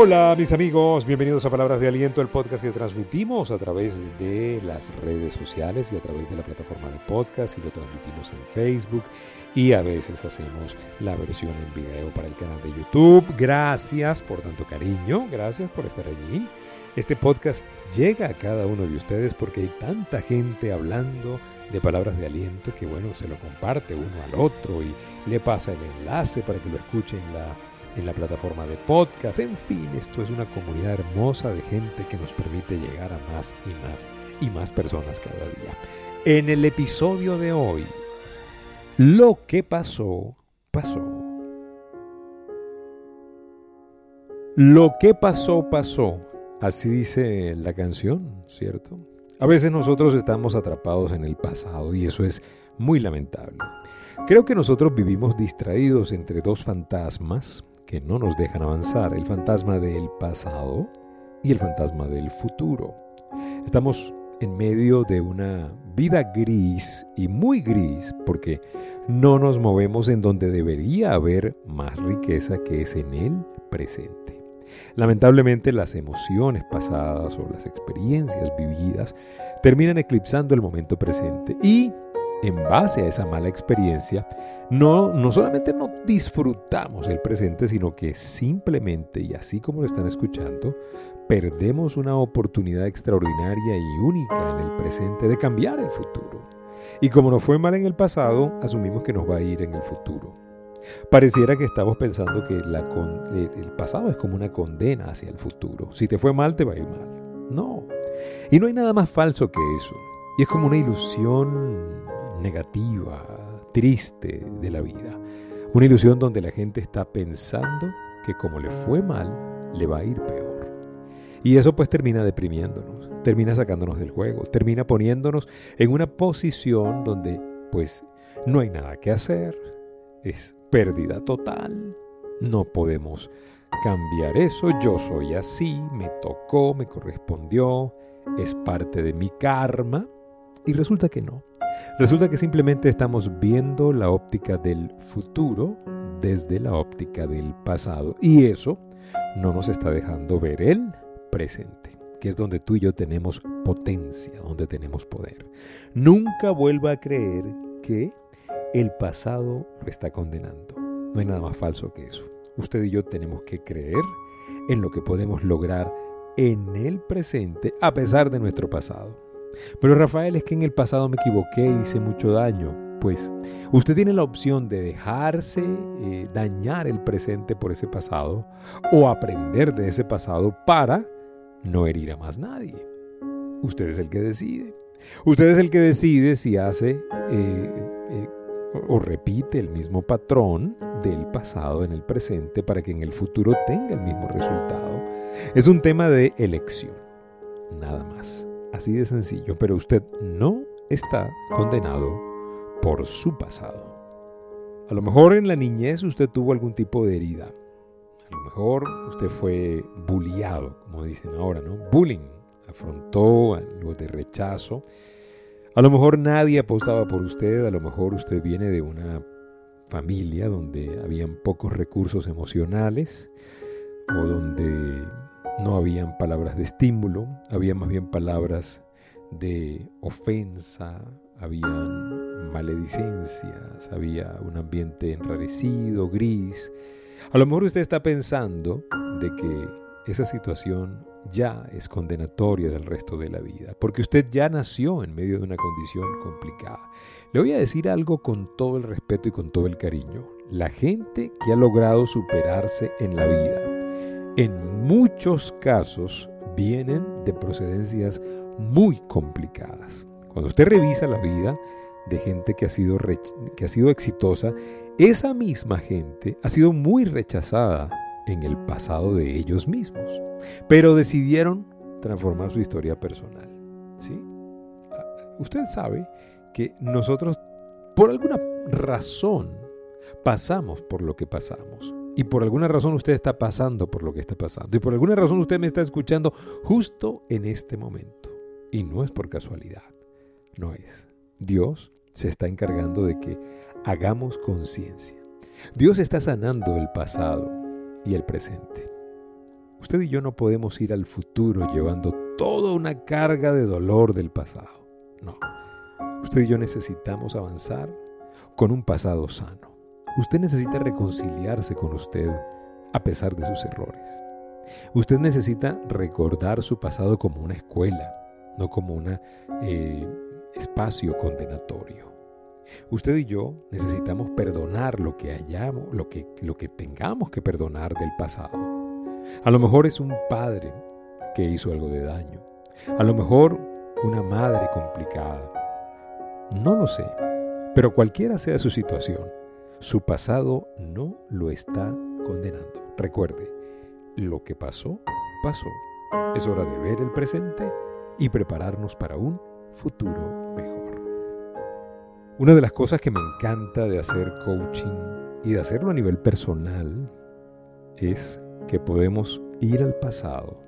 Hola mis amigos, bienvenidos a Palabras de Aliento, el podcast que transmitimos a través de las redes sociales y a través de la plataforma de podcast y lo transmitimos en Facebook y a veces hacemos la versión en video para el canal de YouTube. Gracias por tanto cariño, gracias por estar allí. Este podcast llega a cada uno de ustedes porque hay tanta gente hablando de palabras de aliento que bueno, se lo comparte uno al otro y le pasa el enlace para que lo escuchen la en la plataforma de podcast. En fin, esto es una comunidad hermosa de gente que nos permite llegar a más y más y más personas cada día. En el episodio de hoy, lo que pasó, pasó. Lo que pasó, pasó. Así dice la canción, ¿cierto? A veces nosotros estamos atrapados en el pasado y eso es muy lamentable. Creo que nosotros vivimos distraídos entre dos fantasmas que no nos dejan avanzar, el fantasma del pasado y el fantasma del futuro. Estamos en medio de una vida gris y muy gris porque no nos movemos en donde debería haber más riqueza que es en el presente. Lamentablemente las emociones pasadas o las experiencias vividas terminan eclipsando el momento presente y en base a esa mala experiencia, no, no solamente no disfrutamos el presente, sino que simplemente, y así como lo están escuchando, perdemos una oportunidad extraordinaria y única en el presente de cambiar el futuro. Y como nos fue mal en el pasado, asumimos que nos va a ir en el futuro. Pareciera que estamos pensando que la el pasado es como una condena hacia el futuro. Si te fue mal, te va a ir mal. No. Y no hay nada más falso que eso. Y es como una ilusión negativa, triste de la vida. Una ilusión donde la gente está pensando que como le fue mal, le va a ir peor. Y eso pues termina deprimiéndonos, termina sacándonos del juego, termina poniéndonos en una posición donde pues no hay nada que hacer, es pérdida total, no podemos cambiar eso, yo soy así, me tocó, me correspondió, es parte de mi karma y resulta que no. Resulta que simplemente estamos viendo la óptica del futuro desde la óptica del pasado. Y eso no nos está dejando ver el presente, que es donde tú y yo tenemos potencia, donde tenemos poder. Nunca vuelva a creer que el pasado lo está condenando. No hay nada más falso que eso. Usted y yo tenemos que creer en lo que podemos lograr en el presente a pesar de nuestro pasado. Pero Rafael, es que en el pasado me equivoqué y hice mucho daño. Pues usted tiene la opción de dejarse eh, dañar el presente por ese pasado o aprender de ese pasado para no herir a más nadie. Usted es el que decide. Usted es el que decide si hace eh, eh, o repite el mismo patrón del pasado en el presente para que en el futuro tenga el mismo resultado. Es un tema de elección, nada más. Así de sencillo, pero usted no está condenado por su pasado. A lo mejor en la niñez usted tuvo algún tipo de herida. A lo mejor usted fue bulliado, como dicen ahora, ¿no? Bullying. Afrontó algo de rechazo. A lo mejor nadie apostaba por usted. A lo mejor usted viene de una familia donde habían pocos recursos emocionales o donde no habían palabras de estímulo, había más bien palabras de ofensa, habían maledicencias, había un ambiente enrarecido, gris. A lo mejor usted está pensando de que esa situación ya es condenatoria del resto de la vida, porque usted ya nació en medio de una condición complicada. Le voy a decir algo con todo el respeto y con todo el cariño. La gente que ha logrado superarse en la vida, en muchos casos vienen de procedencias muy complicadas. Cuando usted revisa la vida de gente que ha sido, que ha sido exitosa, esa misma gente ha sido muy rechazada en el pasado de ellos mismos, pero decidieron transformar su historia personal. ¿sí? Usted sabe que nosotros, por alguna razón, pasamos por lo que pasamos. Y por alguna razón usted está pasando por lo que está pasando. Y por alguna razón usted me está escuchando justo en este momento. Y no es por casualidad. No es. Dios se está encargando de que hagamos conciencia. Dios está sanando el pasado y el presente. Usted y yo no podemos ir al futuro llevando toda una carga de dolor del pasado. No. Usted y yo necesitamos avanzar con un pasado sano. Usted necesita reconciliarse con usted a pesar de sus errores. Usted necesita recordar su pasado como una escuela, no como un eh, espacio condenatorio. Usted y yo necesitamos perdonar lo que hayamos, lo que, lo que tengamos que perdonar del pasado. A lo mejor es un padre que hizo algo de daño. A lo mejor una madre complicada. No lo sé. Pero cualquiera sea su situación, su pasado no lo está condenando. Recuerde, lo que pasó, pasó. Es hora de ver el presente y prepararnos para un futuro mejor. Una de las cosas que me encanta de hacer coaching y de hacerlo a nivel personal es que podemos ir al pasado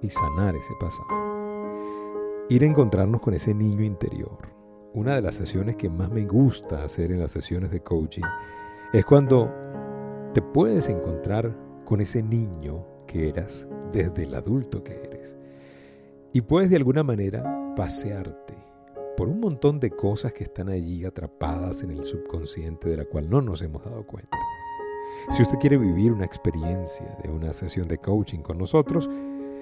y sanar ese pasado. Ir a encontrarnos con ese niño interior. Una de las sesiones que más me gusta hacer en las sesiones de coaching es cuando te puedes encontrar con ese niño que eras desde el adulto que eres. Y puedes de alguna manera pasearte por un montón de cosas que están allí atrapadas en el subconsciente de la cual no nos hemos dado cuenta. Si usted quiere vivir una experiencia de una sesión de coaching con nosotros,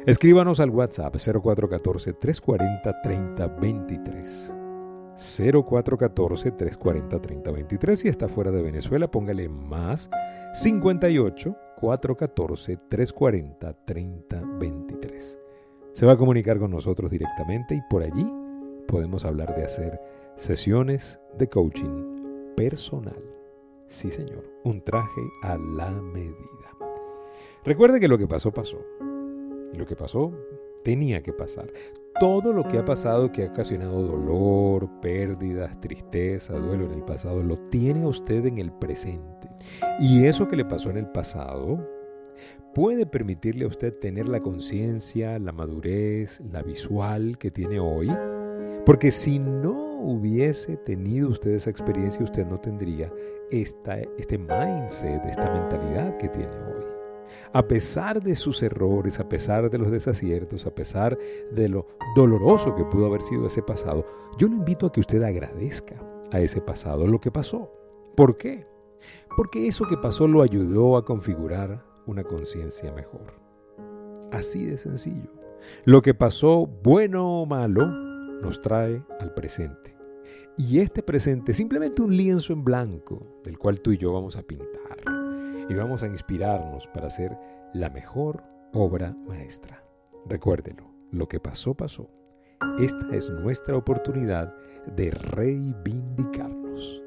escríbanos al WhatsApp 0414-340-3023. 0414-340-3023. Si está fuera de Venezuela, póngale más 58 414-340-3023. Se va a comunicar con nosotros directamente y por allí podemos hablar de hacer sesiones de coaching personal. Sí, señor, un traje a la medida. Recuerde que lo que pasó, pasó. Y lo que pasó, tenía que pasar. Todo lo que ha pasado que ha ocasionado dolor, pérdidas, tristeza, duelo en el pasado, lo tiene usted en el presente. Y eso que le pasó en el pasado puede permitirle a usted tener la conciencia, la madurez, la visual que tiene hoy. Porque si no hubiese tenido usted esa experiencia, usted no tendría esta, este mindset, esta mentalidad que tiene hoy. A pesar de sus errores, a pesar de los desaciertos, a pesar de lo doloroso que pudo haber sido ese pasado, yo lo invito a que usted agradezca a ese pasado lo que pasó. ¿Por qué? Porque eso que pasó lo ayudó a configurar una conciencia mejor. Así de sencillo. Lo que pasó, bueno o malo, nos trae al presente. Y este presente es simplemente un lienzo en blanco del cual tú y yo vamos a pintar y vamos a inspirarnos para hacer la mejor obra maestra. Recuérdelo, lo que pasó, pasó. Esta es nuestra oportunidad de reivindicarnos.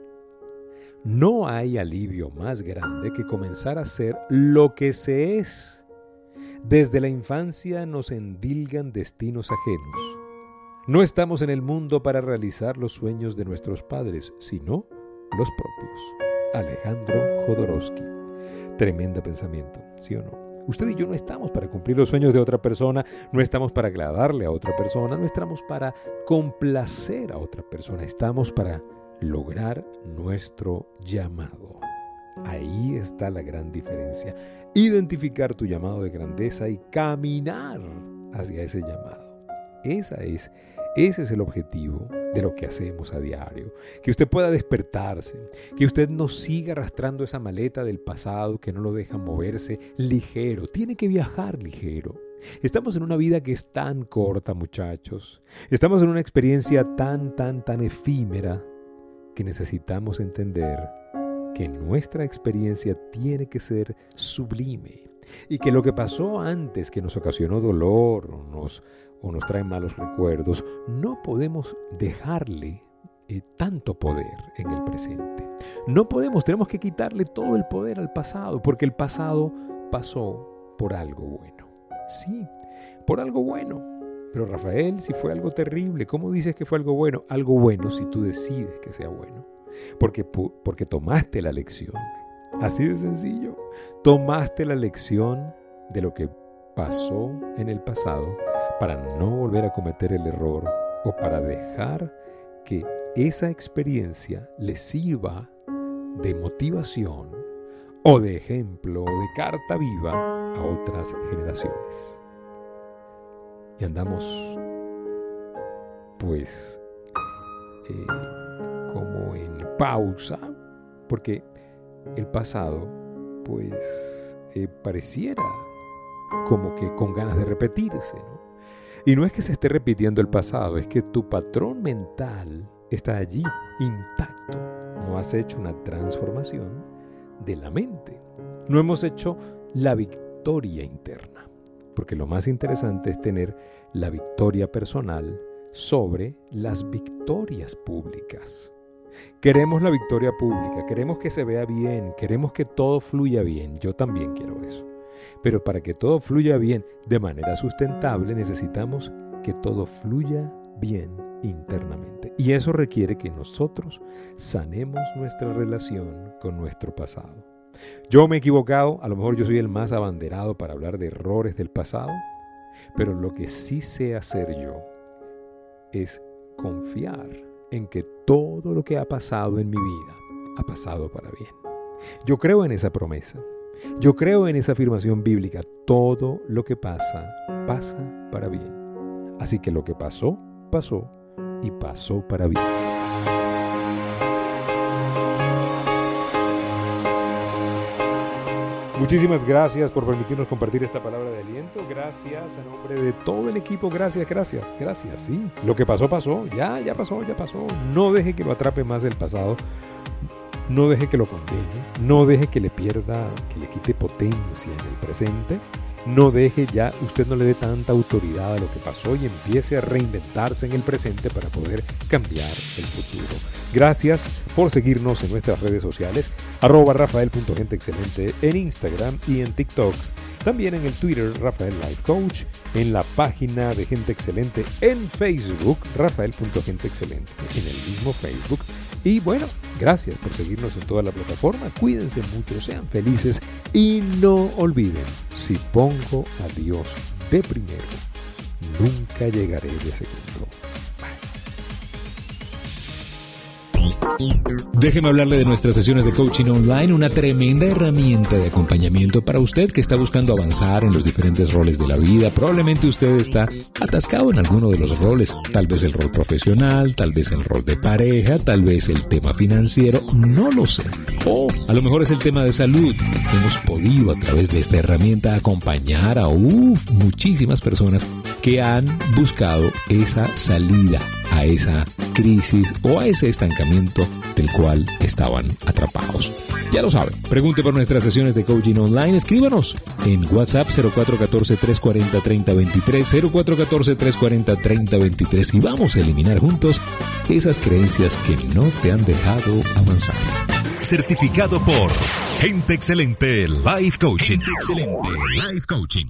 No hay alivio más grande que comenzar a ser lo que se es. Desde la infancia nos endilgan destinos ajenos. No estamos en el mundo para realizar los sueños de nuestros padres, sino los propios. Alejandro Jodorowsky. Tremenda pensamiento, ¿sí o no? Usted y yo no estamos para cumplir los sueños de otra persona, no estamos para agradarle a otra persona, no estamos para complacer a otra persona, estamos para lograr nuestro llamado. Ahí está la gran diferencia. Identificar tu llamado de grandeza y caminar hacia ese llamado. Esa es ese es el objetivo de lo que hacemos a diario. Que usted pueda despertarse, que usted no siga arrastrando esa maleta del pasado que no lo deja moverse ligero. Tiene que viajar ligero. Estamos en una vida que es tan corta, muchachos. Estamos en una experiencia tan, tan, tan efímera que necesitamos entender que nuestra experiencia tiene que ser sublime y que lo que pasó antes que nos ocasionó dolor o nos o nos trae malos recuerdos, no podemos dejarle eh, tanto poder en el presente. No podemos, tenemos que quitarle todo el poder al pasado, porque el pasado pasó por algo bueno. Sí, por algo bueno. Pero Rafael, si fue algo terrible, ¿cómo dices que fue algo bueno? Algo bueno si tú decides que sea bueno. Porque, porque tomaste la lección. Así de sencillo. Tomaste la lección de lo que pasó en el pasado para no volver a cometer el error o para dejar que esa experiencia le sirva de motivación o de ejemplo o de carta viva a otras generaciones. Y andamos, pues, eh, como en pausa, porque el pasado, pues, eh, pareciera como que con ganas de repetirse, ¿no? Y no es que se esté repitiendo el pasado, es que tu patrón mental está allí, intacto. No has hecho una transformación de la mente. No hemos hecho la victoria interna. Porque lo más interesante es tener la victoria personal sobre las victorias públicas. Queremos la victoria pública, queremos que se vea bien, queremos que todo fluya bien. Yo también quiero eso. Pero para que todo fluya bien de manera sustentable necesitamos que todo fluya bien internamente. Y eso requiere que nosotros sanemos nuestra relación con nuestro pasado. Yo me he equivocado, a lo mejor yo soy el más abanderado para hablar de errores del pasado, pero lo que sí sé hacer yo es confiar en que todo lo que ha pasado en mi vida ha pasado para bien. Yo creo en esa promesa. Yo creo en esa afirmación bíblica. Todo lo que pasa, pasa para bien. Así que lo que pasó, pasó y pasó para bien. Muchísimas gracias por permitirnos compartir esta palabra de aliento. Gracias a nombre de todo el equipo. Gracias, gracias, gracias. Sí, lo que pasó, pasó. Ya, ya pasó, ya pasó. No deje que lo atrape más el pasado. No deje que lo condene. No deje que le pierda, que le quite potencia en el presente. No deje ya, usted no le dé tanta autoridad a lo que pasó y empiece a reinventarse en el presente para poder cambiar el futuro. Gracias por seguirnos en nuestras redes sociales, arroba rafael.genteexcelente en Instagram y en TikTok. También en el Twitter Rafael Life Coach, en la página de Gente Excelente en Facebook, Rafael.genteexcelente, en el mismo Facebook. Y bueno, gracias por seguirnos en toda la plataforma. Cuídense mucho, sean felices y no olviden, si pongo a Dios de primero, nunca llegaré de segundo. Déjeme hablarle de nuestras sesiones de coaching online, una tremenda herramienta de acompañamiento para usted que está buscando avanzar en los diferentes roles de la vida. Probablemente usted está atascado en alguno de los roles, tal vez el rol profesional, tal vez el rol de pareja, tal vez el tema financiero, no lo sé. O a lo mejor es el tema de salud. Hemos podido a través de esta herramienta acompañar a muchísimas personas que han buscado esa salida a esa crisis o a ese estancamiento del cual estaban atrapados. Ya lo saben, pregunte por nuestras sesiones de coaching online, escríbanos en WhatsApp 0414-340-3023, 0414-340-3023 y vamos a eliminar juntos esas creencias que no te han dejado avanzar. Certificado por Gente Excelente Life Coaching. Gente Excelente Life Coaching.